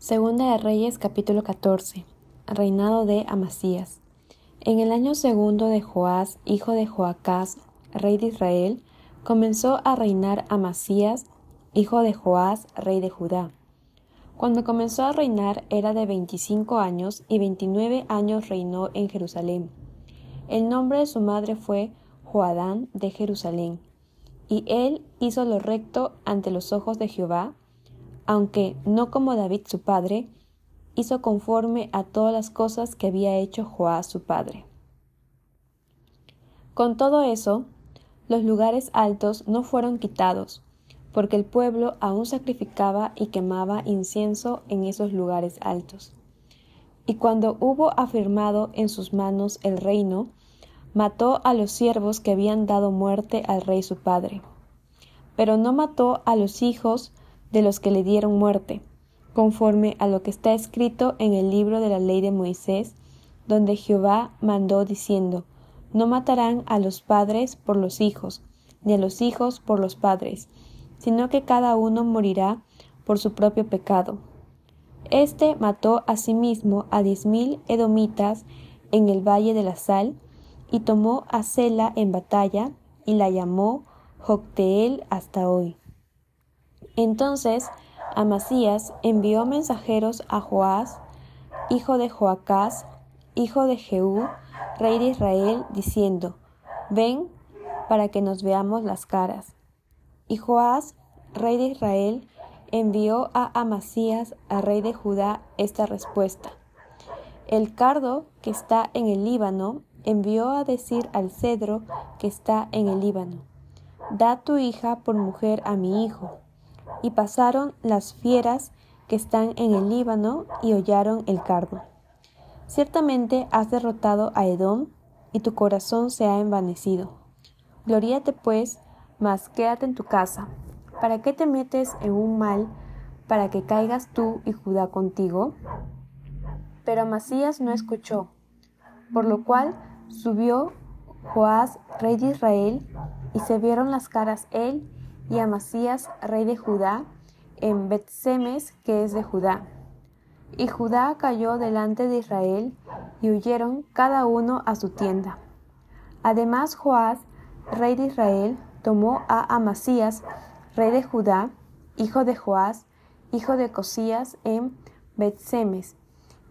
Segunda de Reyes capítulo 14. Reinado de Amasías. En el año segundo de Joás, hijo de Joacás, rey de Israel, comenzó a reinar Amasías, hijo de Joás, rey de Judá. Cuando comenzó a reinar era de veinticinco años y veintinueve años reinó en Jerusalén. El nombre de su madre fue Joadán de Jerusalén. Y él hizo lo recto ante los ojos de Jehová, aunque no como David su padre, hizo conforme a todas las cosas que había hecho Joás su padre. Con todo eso, los lugares altos no fueron quitados, porque el pueblo aún sacrificaba y quemaba incienso en esos lugares altos. Y cuando hubo afirmado en sus manos el reino, mató a los siervos que habían dado muerte al rey su padre. Pero no mató a los hijos de los que le dieron muerte, conforme a lo que está escrito en el libro de la ley de Moisés, donde Jehová mandó diciendo, No matarán a los padres por los hijos, ni a los hijos por los padres, sino que cada uno morirá por su propio pecado. Este mató asimismo a diez mil edomitas en el valle de la sal, y tomó a Sela en batalla, y la llamó Jocteel hasta hoy. Entonces Amasías envió mensajeros a Joás, hijo de Joacás, hijo de Jehú, rey de Israel, diciendo, Ven para que nos veamos las caras. Y Joás, rey de Israel, envió a Amasías, a rey de Judá, esta respuesta. El cardo que está en el Líbano envió a decir al cedro que está en el Líbano, Da tu hija por mujer a mi hijo y pasaron las fieras que están en el Líbano y hollaron el cardo. Ciertamente has derrotado a Edom, y tu corazón se ha envanecido. Gloríate pues, mas quédate en tu casa. ¿Para qué te metes en un mal para que caigas tú y Judá contigo? Pero Amasías no escuchó, por lo cual subió Joás, rey de Israel, y se vieron las caras él y Amasías, rey de Judá, en Betsemes, que es de Judá. Y Judá cayó delante de Israel, y huyeron cada uno a su tienda. Además Joás, rey de Israel, tomó a Amasías, rey de Judá, hijo de Joás, hijo de Cosías, en Betsemes,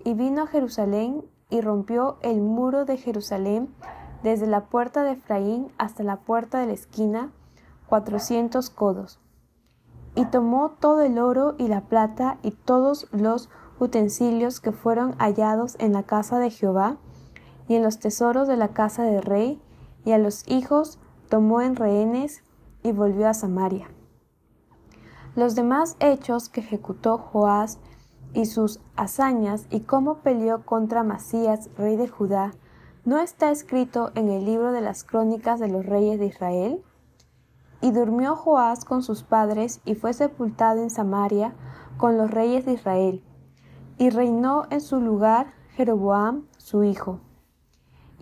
y vino a Jerusalén y rompió el muro de Jerusalén desde la puerta de Efraín hasta la puerta de la esquina, cuatrocientos codos. Y tomó todo el oro y la plata y todos los utensilios que fueron hallados en la casa de Jehová y en los tesoros de la casa del rey, y a los hijos tomó en rehenes y volvió a Samaria. Los demás hechos que ejecutó Joás y sus hazañas y cómo peleó contra Masías, rey de Judá, ¿no está escrito en el libro de las crónicas de los reyes de Israel? Y durmió Joás con sus padres y fue sepultado en Samaria con los reyes de Israel. Y reinó en su lugar Jeroboam, su hijo.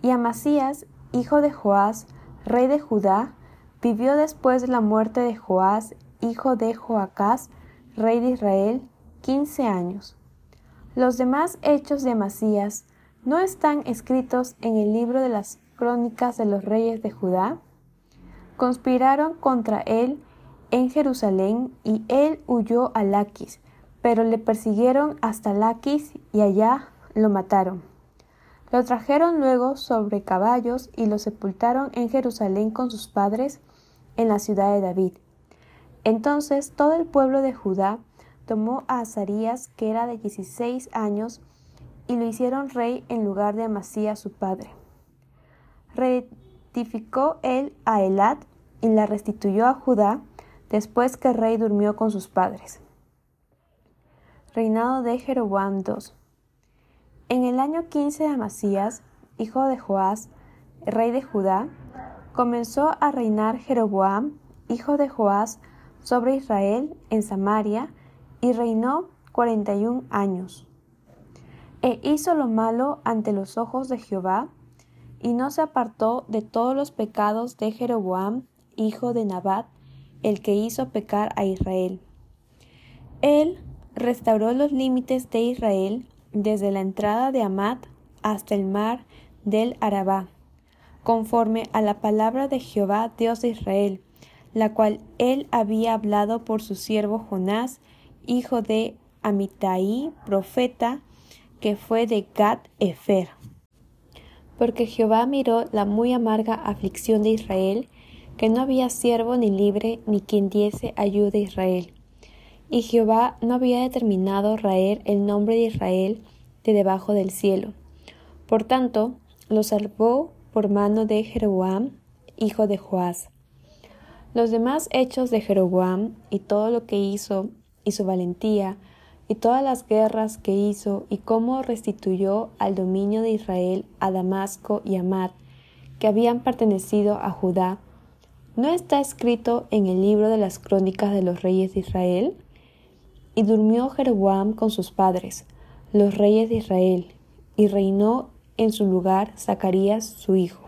Y Amasías, hijo de Joás, rey de Judá, vivió después de la muerte de Joás, hijo de Joacás, rey de Israel, quince años. Los demás hechos de Amasías no están escritos en el libro de las crónicas de los reyes de Judá conspiraron contra él en Jerusalén y él huyó a Laquis, pero le persiguieron hasta Laquis y allá lo mataron. Lo trajeron luego sobre caballos y lo sepultaron en Jerusalén con sus padres en la ciudad de David. Entonces todo el pueblo de Judá tomó a Azarías, que era de dieciséis años, y lo hicieron rey en lugar de Amasías su padre. Él a Elat y la restituyó a Judá después que el rey durmió con sus padres. Reinado de Jeroboam II. En el año quince de Amasías, hijo de Joás, rey de Judá, comenzó a reinar Jeroboam, hijo de Joás, sobre Israel en Samaria, y reinó cuarenta y un años. E hizo lo malo ante los ojos de Jehová, y no se apartó de todos los pecados de Jeroboam, hijo de Nabat, el que hizo pecar a Israel. Él restauró los límites de Israel desde la entrada de Amat hasta el mar del Arabá, conforme a la palabra de Jehová Dios de Israel, la cual él había hablado por su siervo Jonás, hijo de Amitai, profeta, que fue de Gad Efer. Porque Jehová miró la muy amarga aflicción de Israel, que no había siervo ni libre ni quien diese ayuda a Israel. Y Jehová no había determinado raer el nombre de Israel de debajo del cielo. Por tanto, lo salvó por mano de Jeroboam, hijo de Joás. Los demás hechos de Jeroboam y todo lo que hizo y su valentía y todas las guerras que hizo y cómo restituyó al dominio de Israel a Damasco y Amat, que habían pertenecido a Judá, ¿no está escrito en el libro de las crónicas de los reyes de Israel? Y durmió Jeroboam con sus padres, los reyes de Israel, y reinó en su lugar Zacarías su hijo.